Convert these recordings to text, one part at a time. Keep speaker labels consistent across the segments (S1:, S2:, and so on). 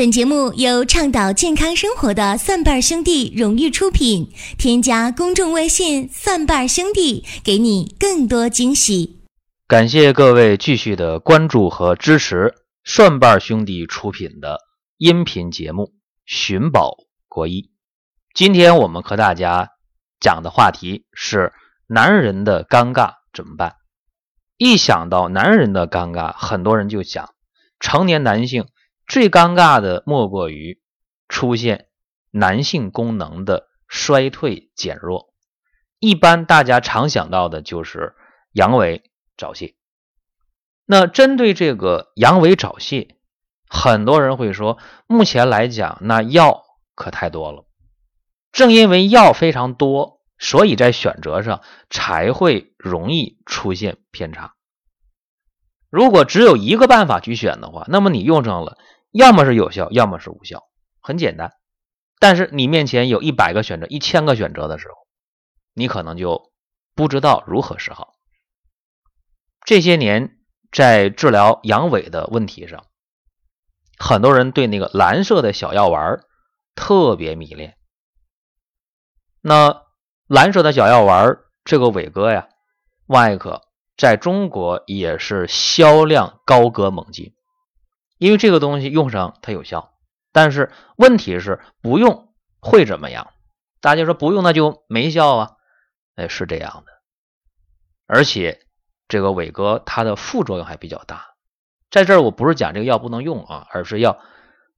S1: 本节目由倡导健康生活的蒜瓣兄弟荣誉出品。添加公众微信“蒜瓣兄弟”，给你更多惊喜。
S2: 感谢各位继续的关注和支持蒜瓣兄弟出品的音频节目《寻宝国医》。今天我们和大家讲的话题是：男人的尴尬怎么办？一想到男人的尴尬，很多人就想，成年男性。最尴尬的莫过于出现男性功能的衰退减弱，一般大家常想到的就是阳痿早泄。那针对这个阳痿早泄，很多人会说，目前来讲，那药可太多了。正因为药非常多，所以在选择上才会容易出现偏差。如果只有一个办法去选的话，那么你用上了。要么是有效，要么是无效，很简单。但是你面前有一百个选择、一千个选择的时候，你可能就不知道如何是好。这些年在治疗阳痿的问题上，很多人对那个蓝色的小药丸特别迷恋。那蓝色的小药丸这个伟哥呀，万艾可在中国也是销量高歌猛进。因为这个东西用上它有效，但是问题是不用会怎么样？大家说不用那就没效啊？哎，是这样的。而且这个伟哥它的副作用还比较大。在这儿我不是讲这个药不能用啊，而是要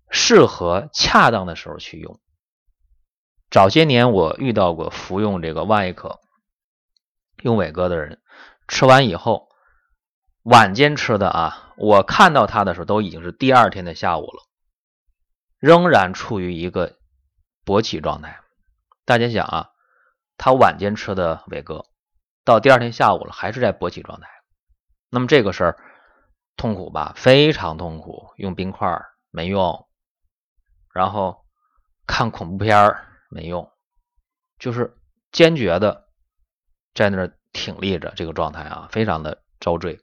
S2: 适合恰当的时候去用。早些年我遇到过服用这个万艾可用伟哥的人，吃完以后。晚间吃的啊，我看到他的时候都已经是第二天的下午了，仍然处于一个勃起状态。大家想啊，他晚间吃的伟哥，到第二天下午了还是在勃起状态，那么这个事儿痛苦吧？非常痛苦。用冰块没用，然后看恐怖片没用，就是坚决的在那儿挺立着这个状态啊，非常的遭罪。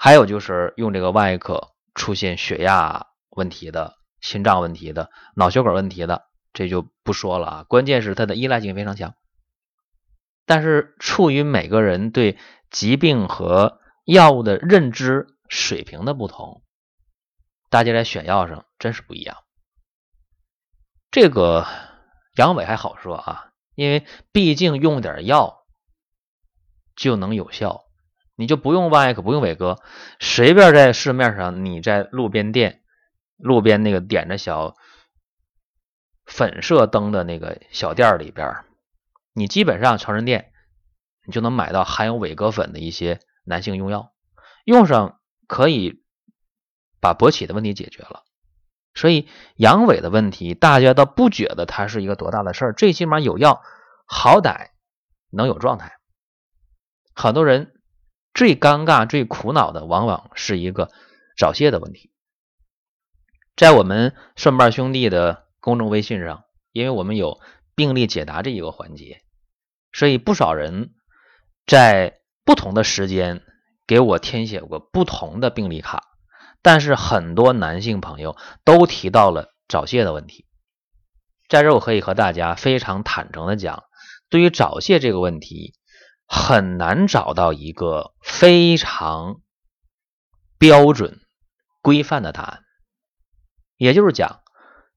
S2: 还有就是用这个万艾可出现血压问题的、心脏问题的、脑血管问题的，这就不说了啊。关键是它的依赖性非常强。但是处于每个人对疾病和药物的认知水平的不同，大家在选药上真是不一样。这个阳痿还好说啊，因为毕竟用点药就能有效。你就不用万艾可，不用伟哥，随便在市面上，你在路边店、路边那个点着小粉色灯的那个小店里边，你基本上成人店你就能买到含有伟哥粉的一些男性用药，用上可以把勃起的问题解决了。所以阳痿的问题，大家都不觉得它是一个多大的事儿，最起码有药，好歹能有状态。很多人。最尴尬、最苦恼的，往往是一个早泄的问题。在我们顺瓣兄弟的公众微信上，因为我们有病例解答这一个环节，所以不少人在不同的时间给我填写过不同的病例卡。但是很多男性朋友都提到了早泄的问题。在这，我可以和大家非常坦诚的讲，对于早泄这个问题。很难找到一个非常标准、规范的答案。也就是讲，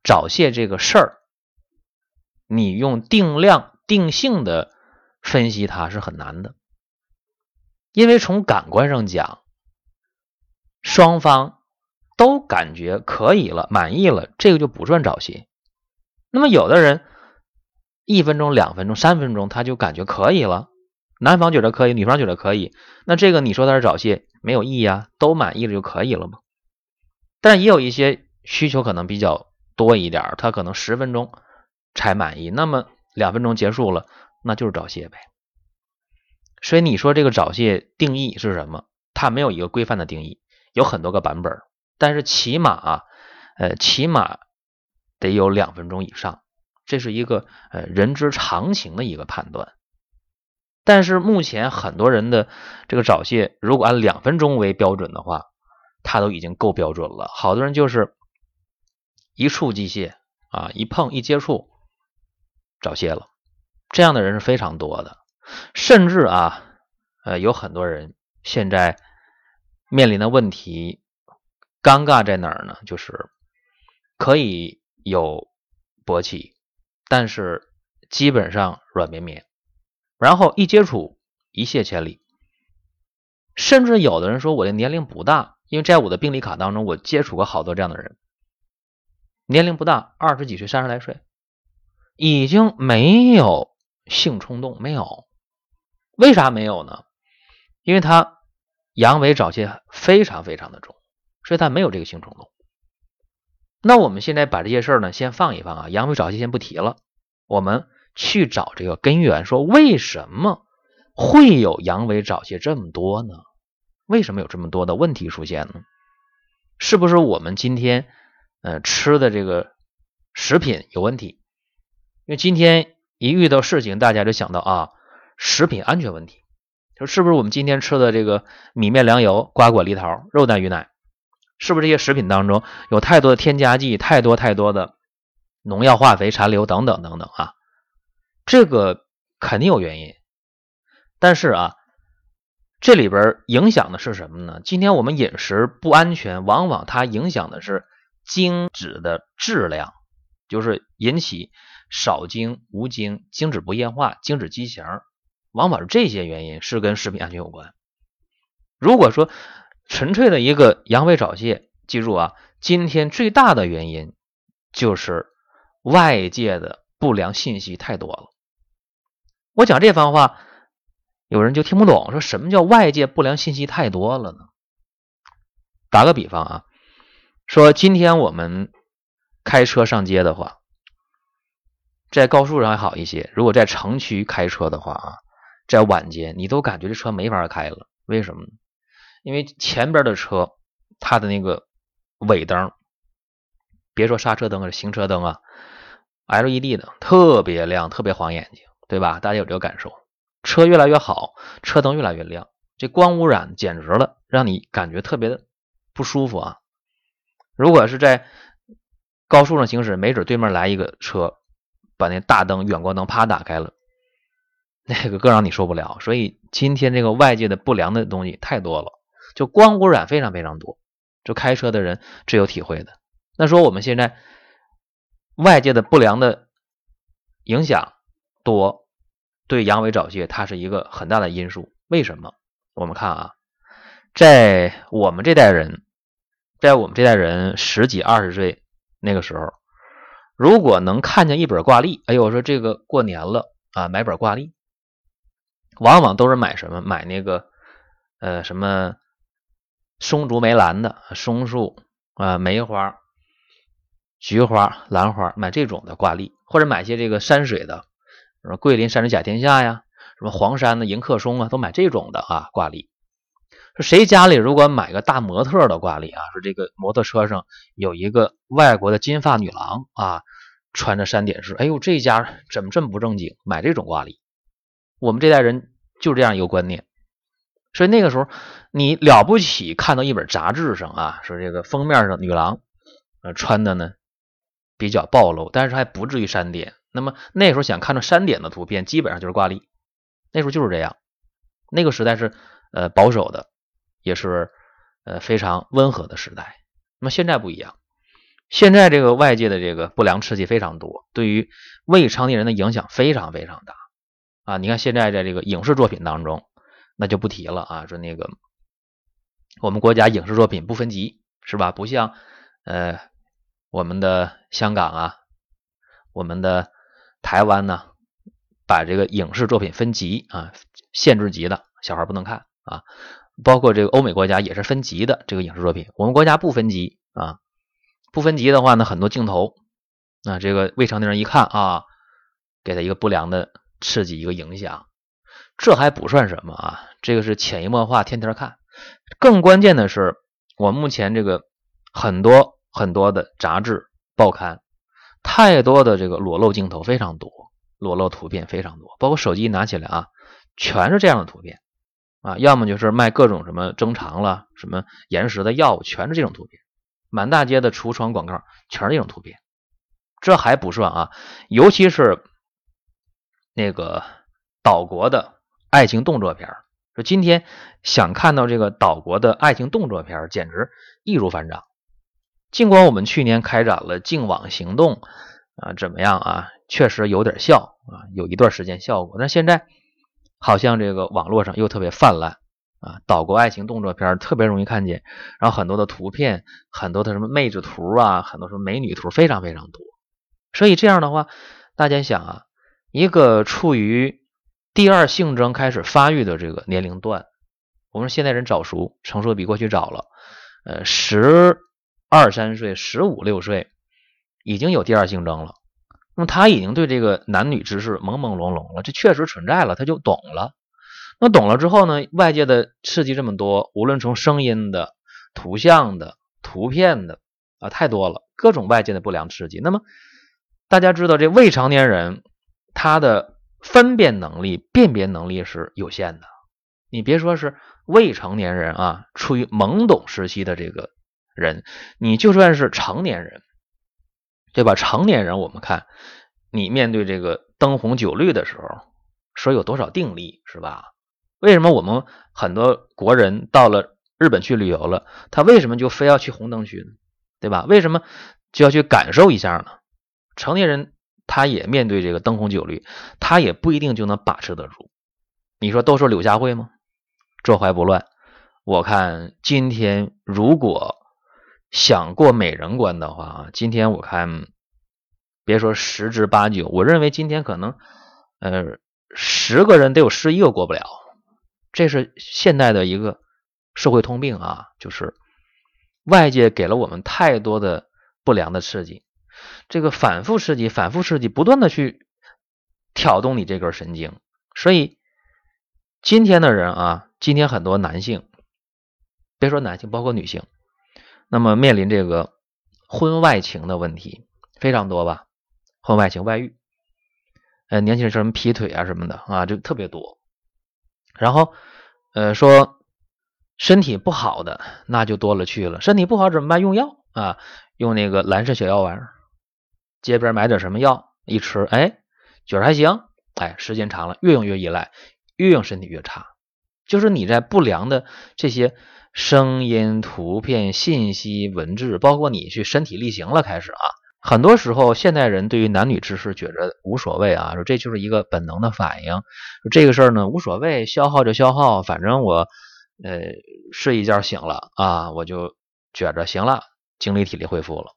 S2: 早泄这个事儿，你用定量、定性的分析它是很难的，因为从感官上讲，双方都感觉可以了、满意了，这个就不算早泄。那么，有的人一分钟、两分钟、三分钟，他就感觉可以了。男方觉得可以，女方觉得可以，那这个你说他是早泄没有意义啊，都满意了就可以了吗？但也有一些需求可能比较多一点，他可能十分钟才满意，那么两分钟结束了，那就是早泄呗。所以你说这个早泄定义是什么？它没有一个规范的定义，有很多个版本，但是起码啊，呃，起码得有两分钟以上，这是一个呃人之常情的一个判断。但是目前很多人的这个早泄，如果按两分钟为标准的话，它都已经够标准了。好多人就是一触即泄啊，一碰一接触早泄了，这样的人是非常多的，甚至啊，呃，有很多人现在面临的问题尴尬在哪儿呢？就是可以有勃起，但是基本上软绵绵，然后一接触一泻千里，甚至有的人说我的年龄不大。因为在我的病历卡当中，我接触过好多这样的人，年龄不大，二十几岁、三十来岁，已经没有性冲动，没有，为啥没有呢？因为他阳痿早泄非常非常的重，所以他没有这个性冲动。那我们现在把这些事儿呢先放一放啊，阳痿早泄先不提了，我们去找这个根源，说为什么会有阳痿早泄这么多呢？为什么有这么多的问题出现呢？是不是我们今天呃吃的这个食品有问题？因为今天一遇到事情，大家就想到啊食品安全问题，就是不是我们今天吃的这个米面粮油、瓜果梨桃、肉蛋鱼奶，是不是这些食品当中有太多的添加剂、太多太多的农药、化肥、残留等等等等啊？这个肯定有原因，但是啊。这里边影响的是什么呢？今天我们饮食不安全，往往它影响的是精子的质量，就是引起少精、无精、精子不液化、精子畸形，往往是这些原因是跟食品安全有关。如果说纯粹的一个阳痿早泄，记住啊，今天最大的原因就是外界的不良信息太多了。我讲这番话。有人就听不懂，说什么叫外界不良信息太多了呢？打个比方啊，说今天我们开车上街的话，在高速上还好一些，如果在城区开车的话啊，在晚间你都感觉这车没法开了，为什么呢？因为前边的车它的那个尾灯，别说刹车灯了，行车灯啊，LED 的特别亮，特别晃眼睛，对吧？大家有这个感受？车越来越好，车灯越来越亮，这光污染简直了，让你感觉特别的不舒服啊！如果是在高速上行驶，没准对面来一个车，把那大灯、远光灯啪打开了，那个更让你受不了。所以今天这个外界的不良的东西太多了，就光污染非常非常多，就开车的人最有体会的。那说我们现在外界的不良的影响多。对阳痿早泄，它是一个很大的因素。为什么？我们看啊，在我们这代人，在我们这代人十几二十岁那个时候，如果能看见一本挂历，哎呦，我说这个过年了啊，买本挂历，往往都是买什么？买那个呃什么松竹梅兰的松树啊，梅花、菊花、兰花，买这种的挂历，或者买些这个山水的。什么桂林山水甲天下呀，什么黄山的迎客松啊，都买这种的啊挂历。说谁家里如果买个大模特的挂历啊，说这个摩托车上有一个外国的金发女郎啊，穿着三点式，哎呦，这家怎么这么不正经，买这种挂历？我们这代人就这样一个观念。所以那个时候你了不起，看到一本杂志上啊，说这个封面上女郎呃穿的呢比较暴露，但是还不至于删点。那么那时候想看到删点的图片，基本上就是挂历。那时候就是这样，那个时代是呃保守的，也是呃非常温和的时代。那么现在不一样，现在这个外界的这个不良刺激非常多，对于未成年人的影响非常非常大啊！你看现在在这个影视作品当中，那就不提了啊，说那个我们国家影视作品不分级是吧？不像呃我们的香港啊，我们的。台湾呢，把这个影视作品分级啊，限制级的小孩不能看啊，包括这个欧美国家也是分级的这个影视作品，我们国家不分级啊，不分级的话呢，很多镜头啊，这个未成年人一看啊，给他一个不良的刺激，一个影响，这还不算什么啊，这个是潜移默化，天天看，更关键的是，我目前这个很多很多的杂志报刊。太多的这个裸露镜头非常多，裸露图片非常多，包括手机拿起来啊，全是这样的图片啊，要么就是卖各种什么增长了、什么延时的药物，全是这种图片。满大街的橱窗广告全是这种图片。这还不算啊，尤其是那个岛国的爱情动作片说今天想看到这个岛国的爱情动作片简直易如反掌。尽管我们去年开展了净网行动啊，怎么样啊？确实有点效啊，有一段时间效果。但现在好像这个网络上又特别泛滥啊，岛国爱情动作片特别容易看见，然后很多的图片，很多的什么妹子图啊，很多什么美女图，非常非常多。所以这样的话，大家想啊，一个处于第二性征开始发育的这个年龄段，我们现在人早熟，成熟比过去早了，呃，十。二三岁、十五六岁，已经有第二性征了。那么他已经对这个男女之事朦朦胧胧了，这确实存在了，他就懂了。那懂了之后呢？外界的刺激这么多，无论从声音的、图像的、图片的啊，太多了，各种外界的不良刺激。那么大家知道，这未成年人他的分辨能力、辨别能力是有限的。你别说是未成年人啊，处于懵懂时期的这个。人，你就算是成年人，对吧？成年人，我们看你面对这个灯红酒绿的时候，说有多少定力，是吧？为什么我们很多国人到了日本去旅游了，他为什么就非要去红灯区呢？对吧？为什么就要去感受一下呢？成年人他也面对这个灯红酒绿，他也不一定就能把持得住。你说都说柳下惠吗？坐怀不乱。我看今天如果。想过美人关的话啊，今天我看，别说十之八九，我认为今天可能，呃，十个人得有十一个过不了。这是现代的一个社会通病啊，就是外界给了我们太多的不良的刺激，这个反复刺激、反复刺激，不断的去挑动你这根神经，所以今天的人啊，今天很多男性，别说男性，包括女性。那么面临这个婚外情的问题非常多吧？婚外情、外遇，呃，年轻人什么劈腿啊什么的啊，就特别多。然后，呃，说身体不好的那就多了去了。身体不好怎么办？用药啊，用那个蓝色小药丸，街边买点什么药一吃，哎，觉得还行。哎，时间长了，越用越依赖，越用身体越差。就是你在不良的这些。声音、图片、信息、文字，包括你去身体力行了，开始啊，很多时候现代人对于男女之事觉着无所谓啊，说这就是一个本能的反应，这个事儿呢无所谓，消耗就消耗，反正我呃睡一觉醒了啊，我就觉着行了，精力体力恢复了。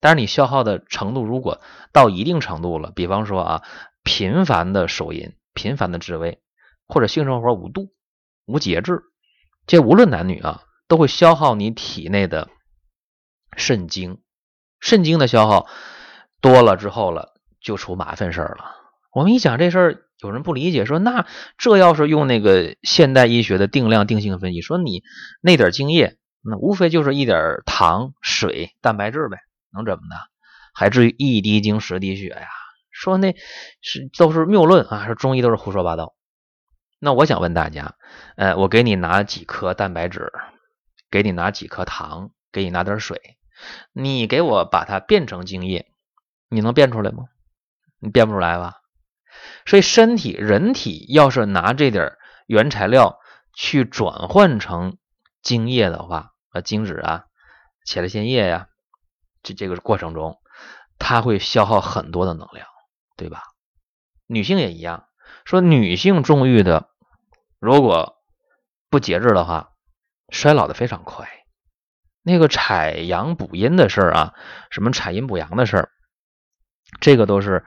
S2: 但是你消耗的程度如果到一定程度了，比方说啊，频繁的手淫、频繁的自慰，或者性生活无度、无节制。这无论男女啊，都会消耗你体内的肾精，肾精的消耗多了之后了，就出麻烦事儿了。我们一讲这事儿，有人不理解，说那这要是用那个现代医学的定量定性分析，说你那点精液，那无非就是一点糖、水、蛋白质呗，能怎么的？还至于一滴精十滴血呀？说那是都是谬论啊，说中医都是胡说八道。那我想问大家，呃，我给你拿几颗蛋白质，给你拿几颗糖，给你拿点水，你给我把它变成精液，你能变出来吗？你变不出来吧？所以身体人体要是拿这点原材料去转换成精液的话，啊，精子啊，前列腺液呀，这这个过程中，它会消耗很多的能量，对吧？女性也一样，说女性重欲的。如果不节制的话，衰老的非常快。那个采阳补阴的事儿啊，什么采阴补阳的事儿，这个都是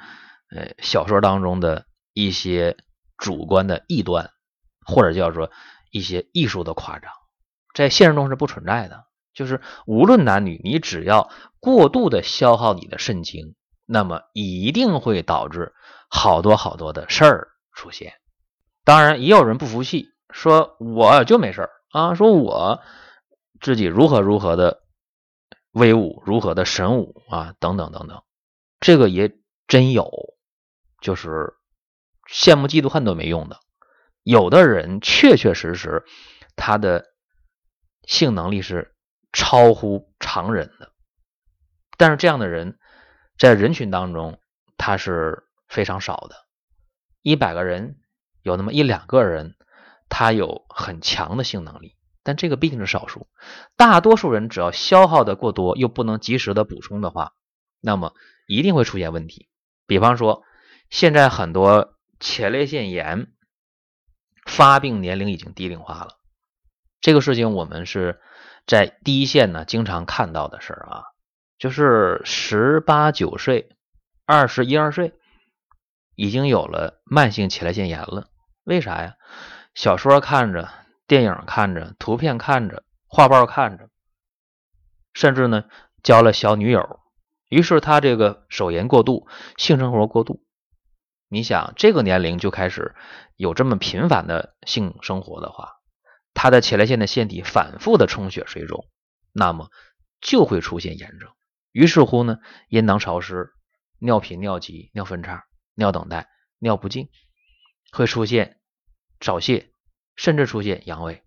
S2: 呃小说当中的一些主观的臆断，或者叫做一些艺术的夸张，在现实中是不存在的。就是无论男女，你只要过度的消耗你的肾精，那么一定会导致好多好多的事儿出现。当然，也有人不服气，说我就没事啊，说我自己如何如何的威武，如何的神武啊，等等等等，这个也真有，就是羡慕嫉妒恨都没用的。有的人确确实实他的性能力是超乎常人的。但是这样的人在人群当中他是非常少的，一百个人有那么一两个人他有很强的性能力，但这个毕竟是少数。大多数人只要消耗的过多又不能及时的补充的话，那么一定会出现问题。比方说，现在很多前列腺炎发病年龄已经低龄化了，这个事情我们是在第一线呢经常看到的事儿啊，就是十八九岁、二十一二岁已经有了慢性前列腺炎了。为啥呀？小说看着，电影看着，图片看着，画报看着，甚至呢交了小女友。于是他这个手淫过度，性生活过度。你想这个年龄就开始有这么频繁的性生活的话，他的前列腺的腺体反复的充血水肿，那么就会出现炎症。于是乎呢，阴囊潮湿、尿频、尿急、尿分叉、尿等待、尿不尽，会出现早泄，甚至出现阳痿，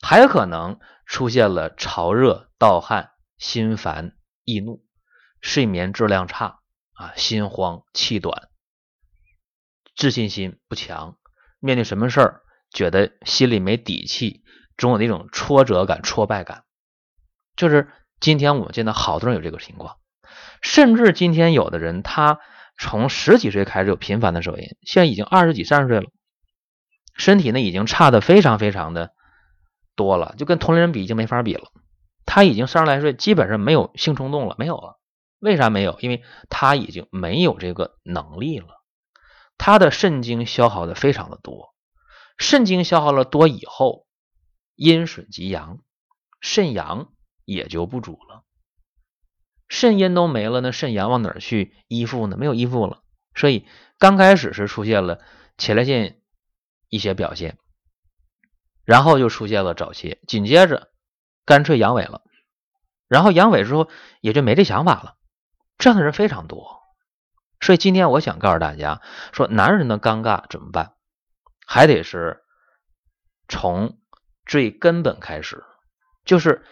S2: 还有可能出现了潮热、盗汗、心烦、易怒。睡眠质量差啊，心慌气短，自信心不强，面对什么事儿觉得心里没底气，总有那种挫折感、挫败感。就是今天我们见到好多人有这个情况，甚至今天有的人他从十几岁开始有频繁的手淫，现在已经二十几、三十岁了，身体呢已经差的非常非常的多了，就跟同龄人比已经没法比了。他已经三十来岁，基本上没有性冲动了，没有了。为啥没有？因为他已经没有这个能力了，他的肾精消耗的非常的多，肾精消耗了多以后，阴损及阳，肾阳也就不足了，肾阴都没了，那肾阳往哪儿去依附呢？没有依附了，所以刚开始是出现了前列腺一些表现，然后就出现了早泄，紧接着干脆阳痿了，然后阳痿之后也就没这想法了。这样的人非常多，所以今天我想告诉大家，说男人的尴尬怎么办？还得是从最根本开始，就是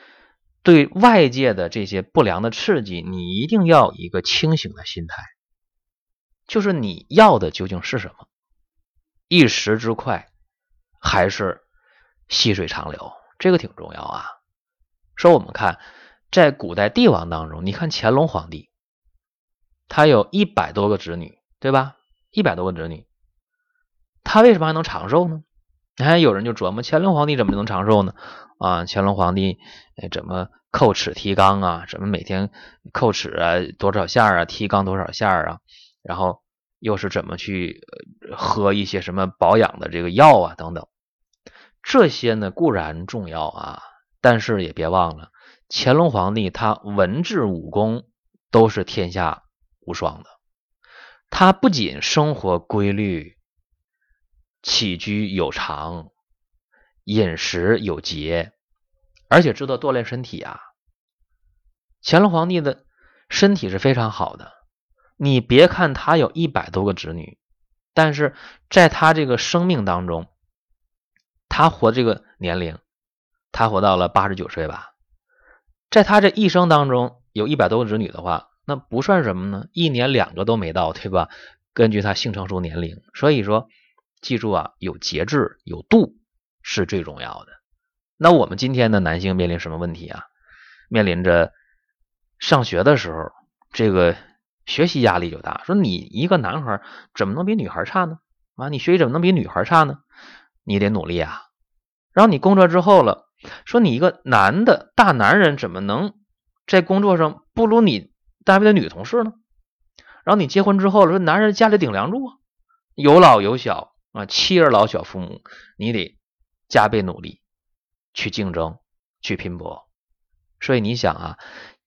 S2: 对外界的这些不良的刺激，你一定要一个清醒的心态，就是你要的究竟是什么？一时之快，还是细水长流？这个挺重要啊。说我们看，在古代帝王当中，你看乾隆皇帝。他有一百多个子女，对吧？一百多个子女，他为什么还能长寿呢？你看有人就琢磨，乾隆皇帝怎么能长寿呢？啊，乾隆皇帝怎么叩齿提肛啊？怎么每天叩齿啊？多少下啊？提肛多少下啊？然后又是怎么去喝一些什么保养的这个药啊？等等，这些呢固然重要啊，但是也别忘了，乾隆皇帝他文治武功都是天下。无双的，他不仅生活规律，起居有常，饮食有节，而且知道锻炼身体啊。乾隆皇帝的身体是非常好的，你别看他有一百多个子女，但是在他这个生命当中，他活这个年龄，他活到了八十九岁吧，在他这一生当中，有一百多个子女的话。那不算什么呢？一年两个都没到，对吧？根据他性成熟年龄，所以说，记住啊，有节制、有度是最重要的。那我们今天的男性面临什么问题啊？面临着上学的时候，这个学习压力就大。说你一个男孩怎么能比女孩差呢？啊，你学习怎么能比女孩差呢？你得努力啊。然后你工作之后了，说你一个男的大男人怎么能在工作上不如你？单位的女同事呢？然后你结婚之后了，说男人家里顶梁柱啊，有老有小啊，妻儿老小父母，你得加倍努力去竞争，去拼搏。所以你想啊，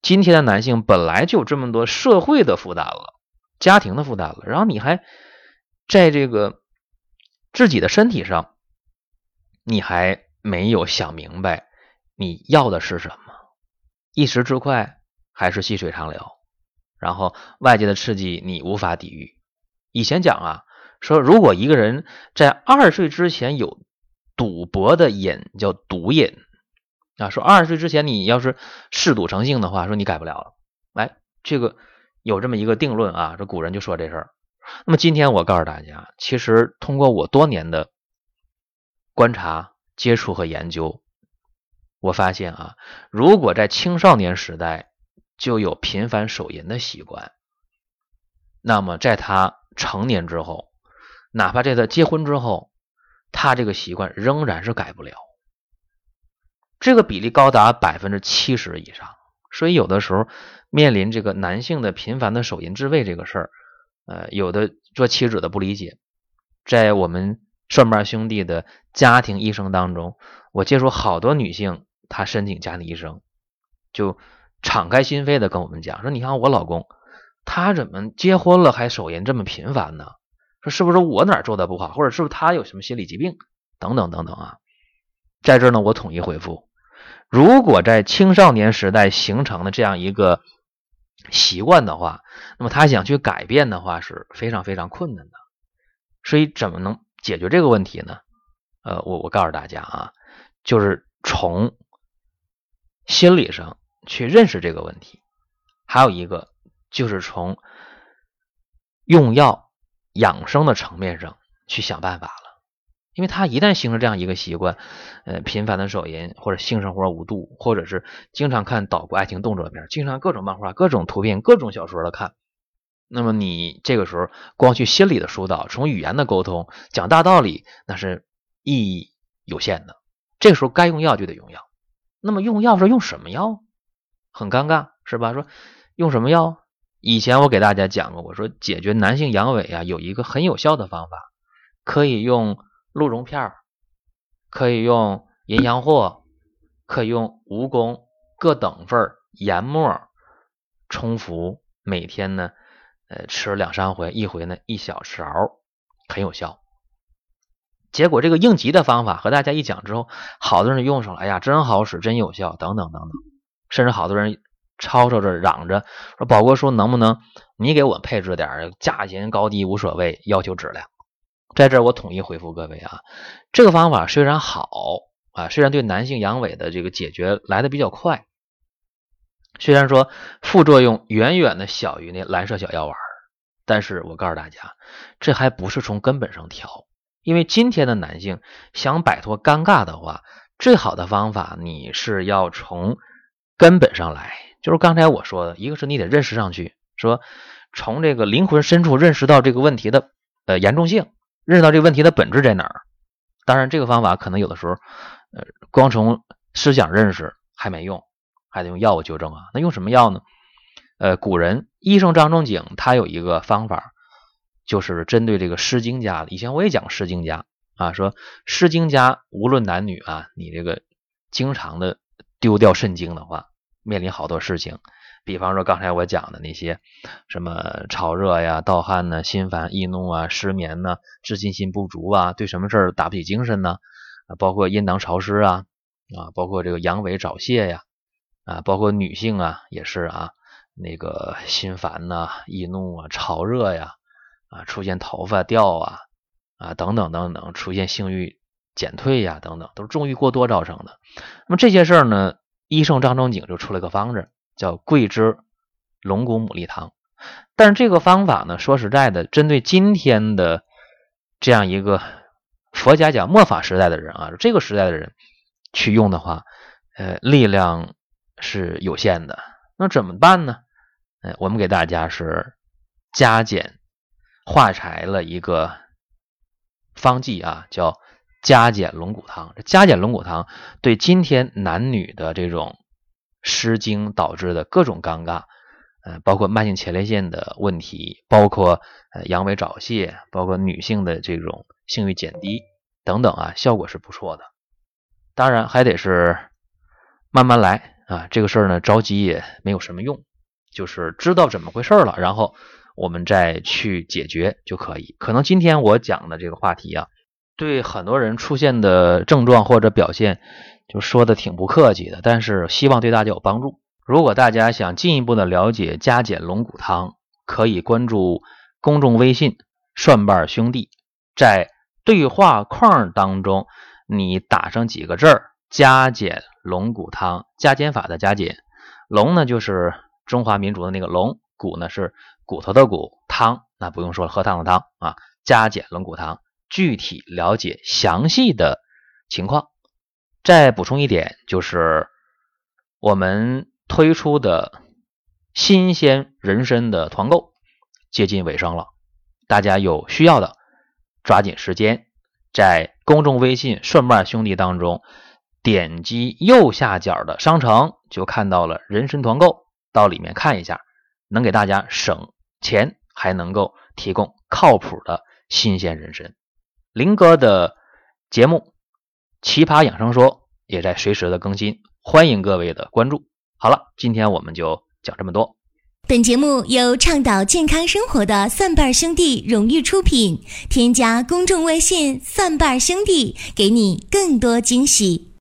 S2: 今天的男性本来就有这么多社会的负担了，家庭的负担了，然后你还在这个自己的身体上，你还没有想明白你要的是什么，一时之快还是细水长流？然后外界的刺激你无法抵御。以前讲啊，说如果一个人在二十岁之前有赌博的瘾，叫毒瘾，啊，说二十岁之前你要是嗜赌成性的话，说你改不了了。哎，这个有这么一个定论啊，这古人就说这事儿。那么今天我告诉大家，其实通过我多年的观察、接触和研究，我发现啊，如果在青少年时代就有频繁手淫的习惯，那么在他成年之后，哪怕在他结婚之后，他这个习惯仍然是改不了。这个比例高达百分之七十以上。所以有的时候面临这个男性的频繁的手淫自慰这个事儿。呃，有的做妻子的不理解，在我们顺瓣兄弟的家庭医生当中，我接触好多女性，她申请家庭医生，就敞开心扉的跟我们讲说：“你看我老公，他怎么结婚了还手淫这么频繁呢？说是不是我哪做的不好，或者是不是他有什么心理疾病等等等等啊？”在这呢，我统一回复：如果在青少年时代形成的这样一个。习惯的话，那么他想去改变的话是非常非常困难的。所以怎么能解决这个问题呢？呃，我我告诉大家啊，就是从心理上去认识这个问题，还有一个就是从用药养生的层面上去想办法了。因为他一旦形成这样一个习惯，呃，频繁的手淫或者性生活无度，或者是经常看岛国爱情动作片，经常各种漫画、各种图片、各种小说的看，那么你这个时候光去心理的疏导，从语言的沟通讲大道理，那是意义有限的。这个时候该用药就得用药。那么用药是用什么药？很尴尬，是吧？说用什么药？以前我给大家讲过，我说解决男性阳痿啊，有一个很有效的方法，可以用。鹿茸片儿可以用淫羊藿，可以用蜈蚣各等份研末冲服，每天呢，呃，吃两三回，一回呢一小勺，很有效。结果这个应急的方法和大家一讲之后，好多人用上了，哎呀，真好使，真有效，等等等等，甚至好多人吵吵着嚷着说：“宝哥说能不能你给我配置点价钱高低无所谓，要求质量。”在这儿，我统一回复各位啊，这个方法虽然好啊，虽然对男性阳痿的这个解决来的比较快，虽然说副作用远远的小于那蓝色小药丸，但是我告诉大家，这还不是从根本上调，因为今天的男性想摆脱尴尬的话，最好的方法你是要从根本上来，就是刚才我说的，一个是你得认识上去，说从这个灵魂深处认识到这个问题的呃严重性。认识到这个问题的本质在哪儿？当然，这个方法可能有的时候，呃，光从思想认识还没用，还得用药物纠正啊。那用什么药呢？呃，古人医生张仲景他有一个方法，就是针对这个失精家的。以前我也讲失精家啊，说失精家无论男女啊，你这个经常的丢掉肾精的话，面临好多事情。比方说刚才我讲的那些，什么潮热呀、盗汗呢、心烦易怒啊、失眠呢、自信心不足啊、对什么事儿打不起精神呢？啊，包括阴囊潮湿啊，啊，包括这个阳痿早泄呀，啊，包括女性啊也是啊，那个心烦呐、易怒啊、潮热呀，啊，出现头发掉啊，啊，等等等等，出现性欲减退呀，等等，都是重欲过多造成的。那么这些事儿呢，医圣张仲景就出了个方子。叫桂枝龙骨牡蛎汤，但是这个方法呢，说实在的，针对今天的这样一个佛家讲末法时代的人啊，这个时代的人去用的话，呃，力量是有限的。那怎么办呢？呃，我们给大家是加减化裁了一个方剂啊，叫加减龙骨汤。这加减龙骨汤对今天男女的这种。失精导致的各种尴尬，呃，包括慢性前列腺的问题，包括呃阳痿早泄，包括女性的这种性欲减低等等啊，效果是不错的。当然还得是慢慢来啊，这个事儿呢着急也没有什么用，就是知道怎么回事了，然后我们再去解决就可以。可能今天我讲的这个话题啊，对很多人出现的症状或者表现。就说的挺不客气的，但是希望对大家有帮助。如果大家想进一步的了解加减龙骨汤，可以关注公众微信“蒜瓣兄弟”，在对话框当中你打上几个字儿“加减龙骨汤，加减法的加减，龙呢就是中华民族的那个龙，骨呢是骨头的骨，汤那不用说了，喝汤的汤啊，加减龙骨汤，具体了解详细的情况。再补充一点，就是我们推出的新鲜人参的团购接近尾声了，大家有需要的抓紧时间，在公众微信“顺瓣兄弟”当中点击右下角的商城，就看到了人参团购，到里面看一下，能给大家省钱，还能够提供靠谱的新鲜人参。林哥的节目。奇葩养生说也在随时的更新，欢迎各位的关注。好了，今天我们就讲这么多。
S1: 本节目由倡导健康生活的蒜瓣兄弟荣誉出品，添加公众微信“蒜瓣兄弟”，给你更多惊喜。